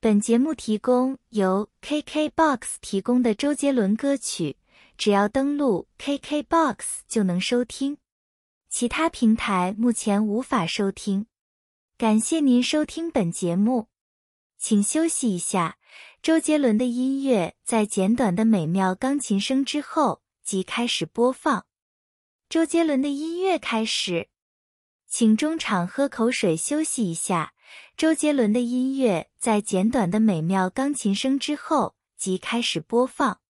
本节目提供由 KKBOX 提供的周杰伦歌曲，只要登录 KKBOX 就能收听，其他平台目前无法收听。感谢您收听本节目，请休息一下。周杰伦的音乐在简短的美妙钢琴声之后即开始播放。周杰伦的音乐开始，请中场喝口水休息一下。周杰伦的音乐在简短的美妙钢琴声之后即开始播放。